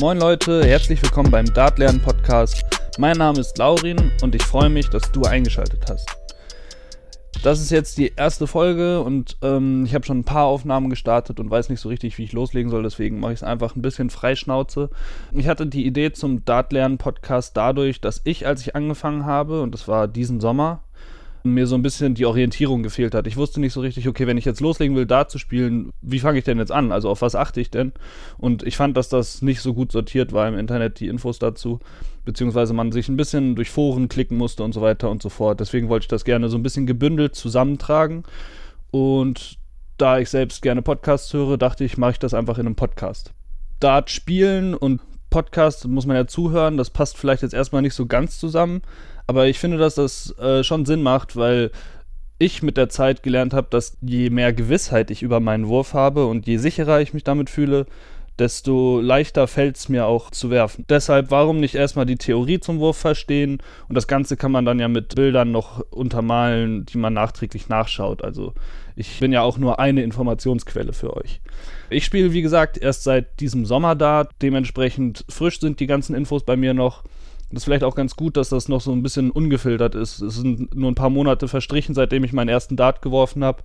Moin Leute, herzlich willkommen beim Dartlernen Podcast. Mein Name ist Laurin und ich freue mich, dass du eingeschaltet hast. Das ist jetzt die erste Folge und ähm, ich habe schon ein paar Aufnahmen gestartet und weiß nicht so richtig, wie ich loslegen soll, deswegen mache ich es einfach ein bisschen freischnauze. Ich hatte die Idee zum Dartlernen Podcast dadurch, dass ich, als ich angefangen habe, und das war diesen Sommer, mir so ein bisschen die Orientierung gefehlt hat. Ich wusste nicht so richtig, okay, wenn ich jetzt loslegen will, da zu spielen, wie fange ich denn jetzt an? Also auf was achte ich denn? Und ich fand, dass das nicht so gut sortiert war im Internet, die Infos dazu, beziehungsweise man sich ein bisschen durch Foren klicken musste und so weiter und so fort. Deswegen wollte ich das gerne so ein bisschen gebündelt zusammentragen. Und da ich selbst gerne Podcasts höre, dachte ich, mache ich das einfach in einem Podcast. Dart spielen und Podcast muss man ja zuhören, das passt vielleicht jetzt erstmal nicht so ganz zusammen, aber ich finde, dass das äh, schon Sinn macht, weil ich mit der Zeit gelernt habe, dass je mehr Gewissheit ich über meinen Wurf habe und je sicherer ich mich damit fühle, desto leichter fällt es mir auch zu werfen. Deshalb, warum nicht erstmal die Theorie zum Wurf verstehen und das Ganze kann man dann ja mit Bildern noch untermalen, die man nachträglich nachschaut. Also ich bin ja auch nur eine Informationsquelle für euch. Ich spiele, wie gesagt, erst seit diesem Sommer da. Dementsprechend frisch sind die ganzen Infos bei mir noch. Das ist vielleicht auch ganz gut, dass das noch so ein bisschen ungefiltert ist. Es sind nur ein paar Monate verstrichen, seitdem ich meinen ersten Dart geworfen habe.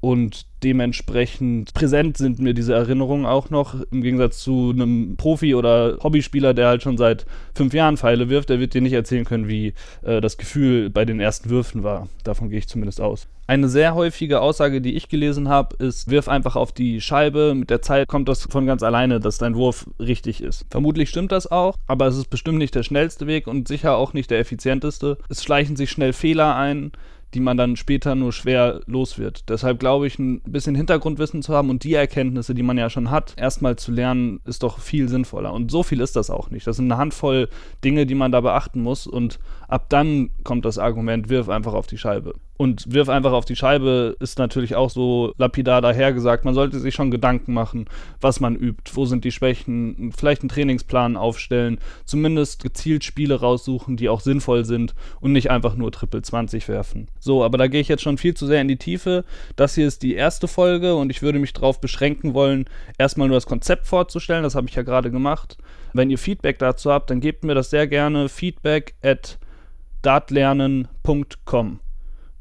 Und dementsprechend präsent sind mir diese Erinnerungen auch noch. Im Gegensatz zu einem Profi oder Hobbyspieler, der halt schon seit fünf Jahren Pfeile wirft, der wird dir nicht erzählen können, wie äh, das Gefühl bei den ersten Würfen war. Davon gehe ich zumindest aus. Eine sehr häufige Aussage, die ich gelesen habe, ist, wirf einfach auf die Scheibe. Mit der Zeit kommt das von ganz alleine, dass dein Wurf richtig ist. Vermutlich stimmt das auch, aber es ist bestimmt nicht der schnellste Weg und sicher auch nicht der effizienteste. Es schleichen sich schnell Fehler ein die man dann später nur schwer los wird. Deshalb glaube ich, ein bisschen Hintergrundwissen zu haben und die Erkenntnisse, die man ja schon hat, erstmal zu lernen, ist doch viel sinnvoller. Und so viel ist das auch nicht. Das sind eine Handvoll Dinge, die man da beachten muss und ab dann kommt das Argument, wirf einfach auf die Scheibe. Und wirf einfach auf die Scheibe ist natürlich auch so lapidar dahergesagt. Man sollte sich schon Gedanken machen, was man übt, wo sind die Schwächen, vielleicht einen Trainingsplan aufstellen, zumindest gezielt Spiele raussuchen, die auch sinnvoll sind und nicht einfach nur Triple 20 werfen. So, aber da gehe ich jetzt schon viel zu sehr in die Tiefe. Das hier ist die erste Folge und ich würde mich darauf beschränken wollen, erstmal nur das Konzept vorzustellen. Das habe ich ja gerade gemacht. Wenn ihr Feedback dazu habt, dann gebt mir das sehr gerne. Feedback at dartlernen.com.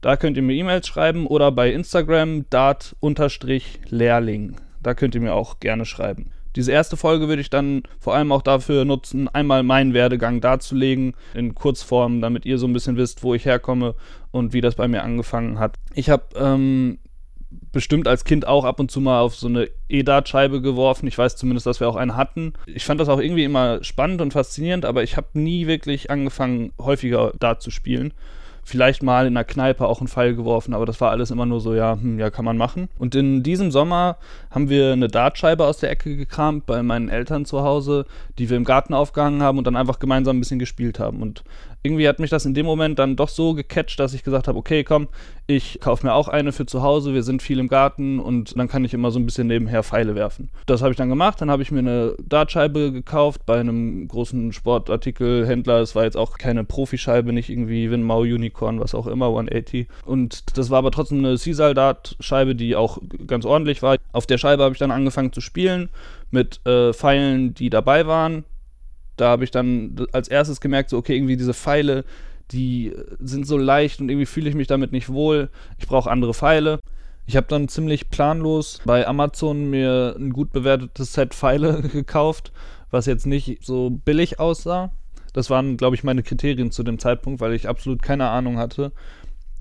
Da könnt ihr mir E-Mails schreiben oder bei Instagram dart-lehrling. Da könnt ihr mir auch gerne schreiben. Diese erste Folge würde ich dann vor allem auch dafür nutzen, einmal meinen Werdegang darzulegen, in Kurzform, damit ihr so ein bisschen wisst, wo ich herkomme und wie das bei mir angefangen hat. Ich habe ähm, bestimmt als Kind auch ab und zu mal auf so eine E-Dart-Scheibe geworfen. Ich weiß zumindest, dass wir auch eine hatten. Ich fand das auch irgendwie immer spannend und faszinierend, aber ich habe nie wirklich angefangen, häufiger Dart zu spielen vielleicht mal in der Kneipe auch einen Pfeil geworfen, aber das war alles immer nur so, ja, hm, ja, kann man machen. Und in diesem Sommer haben wir eine Dartscheibe aus der Ecke gekramt bei meinen Eltern zu Hause, die wir im Garten aufgehangen haben und dann einfach gemeinsam ein bisschen gespielt haben. Und irgendwie hat mich das in dem Moment dann doch so gecatcht, dass ich gesagt habe, okay, komm, ich kaufe mir auch eine für zu Hause, wir sind viel im Garten und dann kann ich immer so ein bisschen nebenher Pfeile werfen. Das habe ich dann gemacht, dann habe ich mir eine Dartscheibe gekauft bei einem großen Sportartikelhändler. Es war jetzt auch keine Profischeibe, nicht irgendwie Winmau Unicorn, was auch immer, 180. Und das war aber trotzdem eine Caesar Dartscheibe, die auch ganz ordentlich war. Auf der Scheibe habe ich dann angefangen zu spielen mit äh, Pfeilen, die dabei waren da habe ich dann als erstes gemerkt, so, okay, irgendwie diese Pfeile, die sind so leicht und irgendwie fühle ich mich damit nicht wohl. Ich brauche andere Pfeile. Ich habe dann ziemlich planlos bei Amazon mir ein gut bewertetes Set Pfeile gekauft, was jetzt nicht so billig aussah. Das waren, glaube ich, meine Kriterien zu dem Zeitpunkt, weil ich absolut keine Ahnung hatte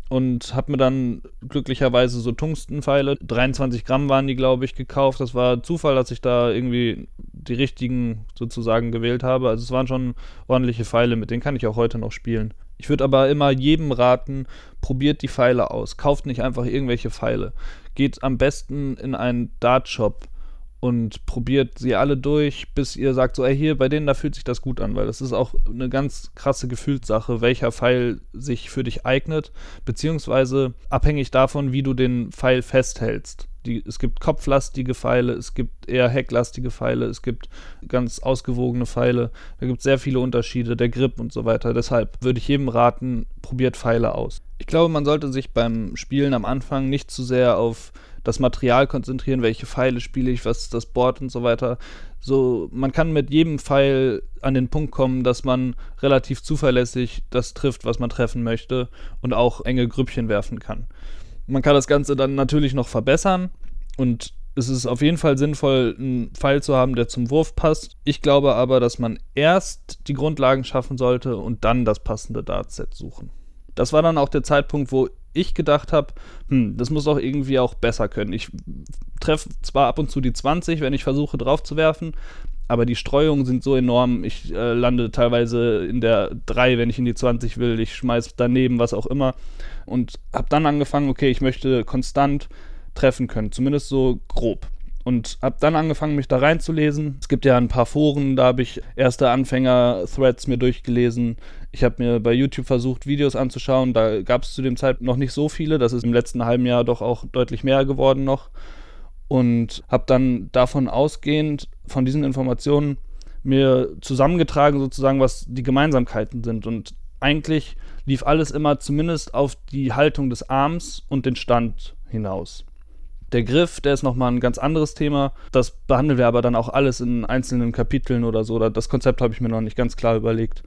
und habe mir dann glücklicherweise so Tungstenpfeile, 23 Gramm waren die, glaube ich, gekauft. Das war Zufall, dass ich da irgendwie die richtigen sozusagen gewählt habe. Also es waren schon ordentliche Pfeile, mit denen kann ich auch heute noch spielen. Ich würde aber immer jedem raten, probiert die Pfeile aus. Kauft nicht einfach irgendwelche Pfeile. Geht am besten in einen Dartshop und probiert sie alle durch, bis ihr sagt, so, ey, hier, bei denen, da fühlt sich das gut an, weil das ist auch eine ganz krasse Gefühlssache, welcher Pfeil sich für dich eignet, beziehungsweise abhängig davon, wie du den Pfeil festhältst. Die, es gibt kopflastige Pfeile, es gibt eher hecklastige Pfeile, es gibt ganz ausgewogene Pfeile, da gibt es sehr viele Unterschiede, der Grip und so weiter. Deshalb würde ich jedem raten, probiert Pfeile aus. Ich glaube, man sollte sich beim Spielen am Anfang nicht zu sehr auf das Material konzentrieren, welche Pfeile spiele ich, was ist das Board und so weiter. So, man kann mit jedem Pfeil an den Punkt kommen, dass man relativ zuverlässig das trifft, was man treffen möchte und auch enge Grüppchen werfen kann. Man kann das Ganze dann natürlich noch verbessern und es ist auf jeden Fall sinnvoll, einen Pfeil zu haben, der zum Wurf passt. Ich glaube aber, dass man erst die Grundlagen schaffen sollte und dann das passende Dartset suchen. Das war dann auch der Zeitpunkt, wo ich gedacht habe, hm, das muss doch irgendwie auch besser können. Ich treffe zwar ab und zu die 20, wenn ich versuche drauf zu werfen, aber die Streuungen sind so enorm. Ich äh, lande teilweise in der 3, wenn ich in die 20 will. Ich schmeiß daneben, was auch immer. Und habe dann angefangen, okay, ich möchte konstant treffen können, zumindest so grob. Und habe dann angefangen, mich da reinzulesen. Es gibt ja ein paar Foren, da habe ich erste Anfänger-Threads mir durchgelesen. Ich habe mir bei YouTube versucht, Videos anzuschauen. Da gab es zu dem Zeitpunkt noch nicht so viele. Das ist im letzten halben Jahr doch auch deutlich mehr geworden noch. Und habe dann davon ausgehend, von diesen Informationen, mir zusammengetragen, sozusagen, was die Gemeinsamkeiten sind. Und eigentlich lief alles immer zumindest auf die Haltung des Arms und den Stand hinaus. Der Griff, der ist nochmal ein ganz anderes Thema. Das behandeln wir aber dann auch alles in einzelnen Kapiteln oder so. Das Konzept habe ich mir noch nicht ganz klar überlegt.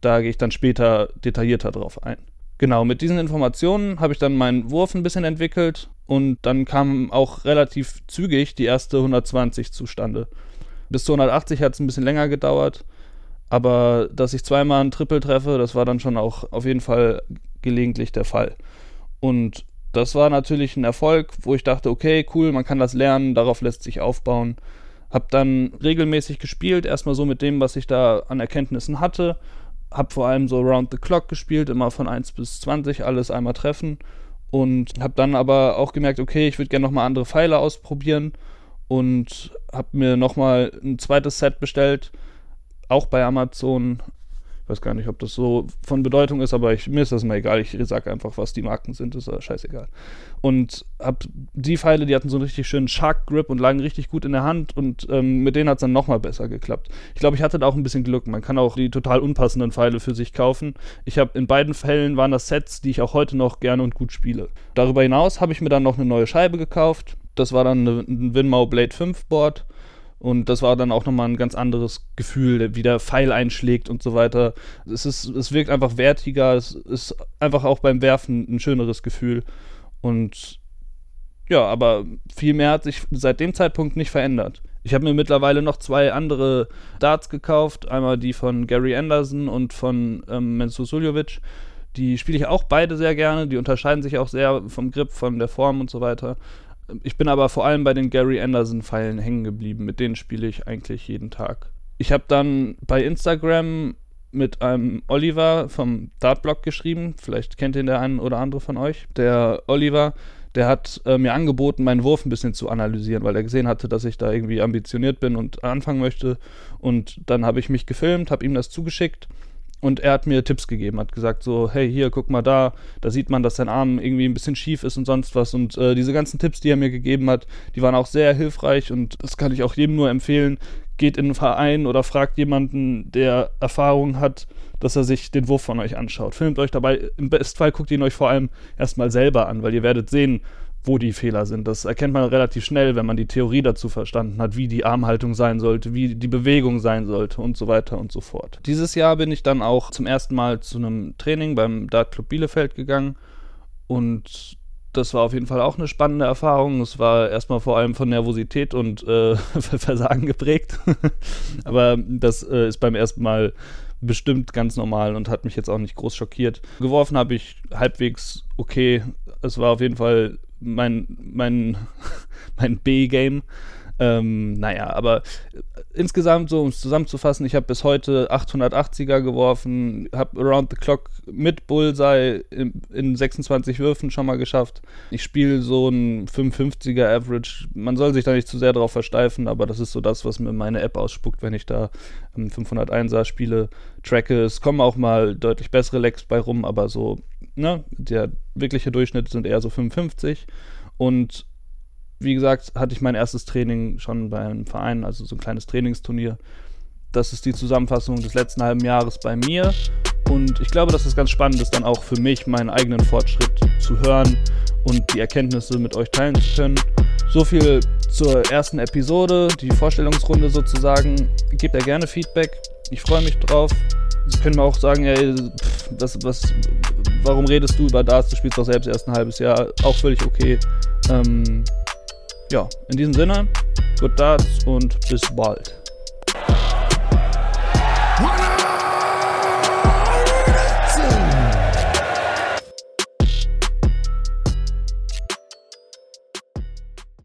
Da gehe ich dann später detaillierter drauf ein. Genau, mit diesen Informationen habe ich dann meinen Wurf ein bisschen entwickelt und dann kam auch relativ zügig die erste 120 zustande. Bis zu 180 hat es ein bisschen länger gedauert, aber dass ich zweimal ein Triple treffe, das war dann schon auch auf jeden Fall gelegentlich der Fall. Und das war natürlich ein Erfolg, wo ich dachte, okay, cool, man kann das lernen, darauf lässt sich aufbauen. Hab dann regelmäßig gespielt, erstmal so mit dem, was ich da an Erkenntnissen hatte. Hab vor allem so Round the Clock gespielt, immer von 1 bis 20 alles einmal treffen. Und hab dann aber auch gemerkt, okay, ich würde gerne nochmal andere Pfeile ausprobieren. Und hab mir nochmal ein zweites Set bestellt, auch bei Amazon weiß gar nicht, ob das so von Bedeutung ist, aber ich, mir ist das mal egal. Ich sage einfach, was die Marken sind, ist scheißegal. Und hab die Pfeile, die hatten so einen richtig schönen Shark Grip und lagen richtig gut in der Hand und ähm, mit denen hat es dann nochmal besser geklappt. Ich glaube, ich hatte da auch ein bisschen Glück. Man kann auch die total unpassenden Pfeile für sich kaufen. Ich habe in beiden Fällen waren das Sets, die ich auch heute noch gerne und gut spiele. Darüber hinaus habe ich mir dann noch eine neue Scheibe gekauft. Das war dann ein Winmau Blade 5 Board und das war dann auch nochmal ein ganz anderes Gefühl, wie der Pfeil einschlägt und so weiter. Es, ist, es wirkt einfach wertiger, es ist einfach auch beim Werfen ein schöneres Gefühl. Und ja, aber viel mehr hat sich seit dem Zeitpunkt nicht verändert. Ich habe mir mittlerweile noch zwei andere Darts gekauft. Einmal die von Gary Anderson und von ähm, Mensur Suljovic. Die spiele ich auch beide sehr gerne. Die unterscheiden sich auch sehr vom Grip, von der Form und so weiter. Ich bin aber vor allem bei den Gary Anderson-Pfeilen hängen geblieben. Mit denen spiele ich eigentlich jeden Tag. Ich habe dann bei Instagram mit einem Oliver vom Dartblog geschrieben. Vielleicht kennt ihn der ein oder andere von euch. Der Oliver, der hat äh, mir angeboten, meinen Wurf ein bisschen zu analysieren, weil er gesehen hatte, dass ich da irgendwie ambitioniert bin und anfangen möchte. Und dann habe ich mich gefilmt, habe ihm das zugeschickt und er hat mir Tipps gegeben, hat gesagt so, hey, hier, guck mal da, da sieht man, dass dein Arm irgendwie ein bisschen schief ist und sonst was. Und äh, diese ganzen Tipps, die er mir gegeben hat, die waren auch sehr hilfreich und das kann ich auch jedem nur empfehlen. Geht in einen Verein oder fragt jemanden, der Erfahrung hat, dass er sich den Wurf von euch anschaut. Filmt euch dabei, im Bestfall guckt ihn euch vor allem erstmal selber an, weil ihr werdet sehen, wo die Fehler sind. Das erkennt man relativ schnell, wenn man die Theorie dazu verstanden hat, wie die Armhaltung sein sollte, wie die Bewegung sein sollte und so weiter und so fort. Dieses Jahr bin ich dann auch zum ersten Mal zu einem Training beim Dart Club Bielefeld gegangen und das war auf jeden Fall auch eine spannende Erfahrung. Es war erstmal vor allem von Nervosität und äh, Versagen geprägt. Aber das äh, ist beim ersten Mal bestimmt ganz normal und hat mich jetzt auch nicht groß schockiert. Geworfen habe ich halbwegs okay. Es war auf jeden Fall mein, mein, mein B-Game. Ähm, naja, aber äh, insgesamt, so um es zusammenzufassen, ich habe bis heute 880er geworfen, habe Around the Clock mit Bullseye in, in 26 Würfen schon mal geschafft. Ich spiele so ein 55er Average. Man soll sich da nicht zu sehr drauf versteifen, aber das ist so das, was mir meine App ausspuckt, wenn ich da 501er spiele, tracke. Es kommen auch mal deutlich bessere Lecks bei rum, aber so, ne, der wirkliche Durchschnitt sind eher so 55. Und wie gesagt, hatte ich mein erstes Training schon bei einem Verein, also so ein kleines Trainingsturnier. Das ist die Zusammenfassung des letzten halben Jahres bei mir. Und ich glaube, dass es ganz spannend ist, dann auch für mich meinen eigenen Fortschritt zu hören und die Erkenntnisse mit euch teilen zu können. So viel zur ersten Episode, die Vorstellungsrunde sozusagen. Gebt da gerne Feedback. Ich freue mich drauf. Sie können mir auch sagen, ey, pff, was, was, warum redest du über das? Du spielst doch selbst erst ein halbes Jahr. Auch völlig okay. Ähm, ja, in diesem Sinne, good Darts und bis bald.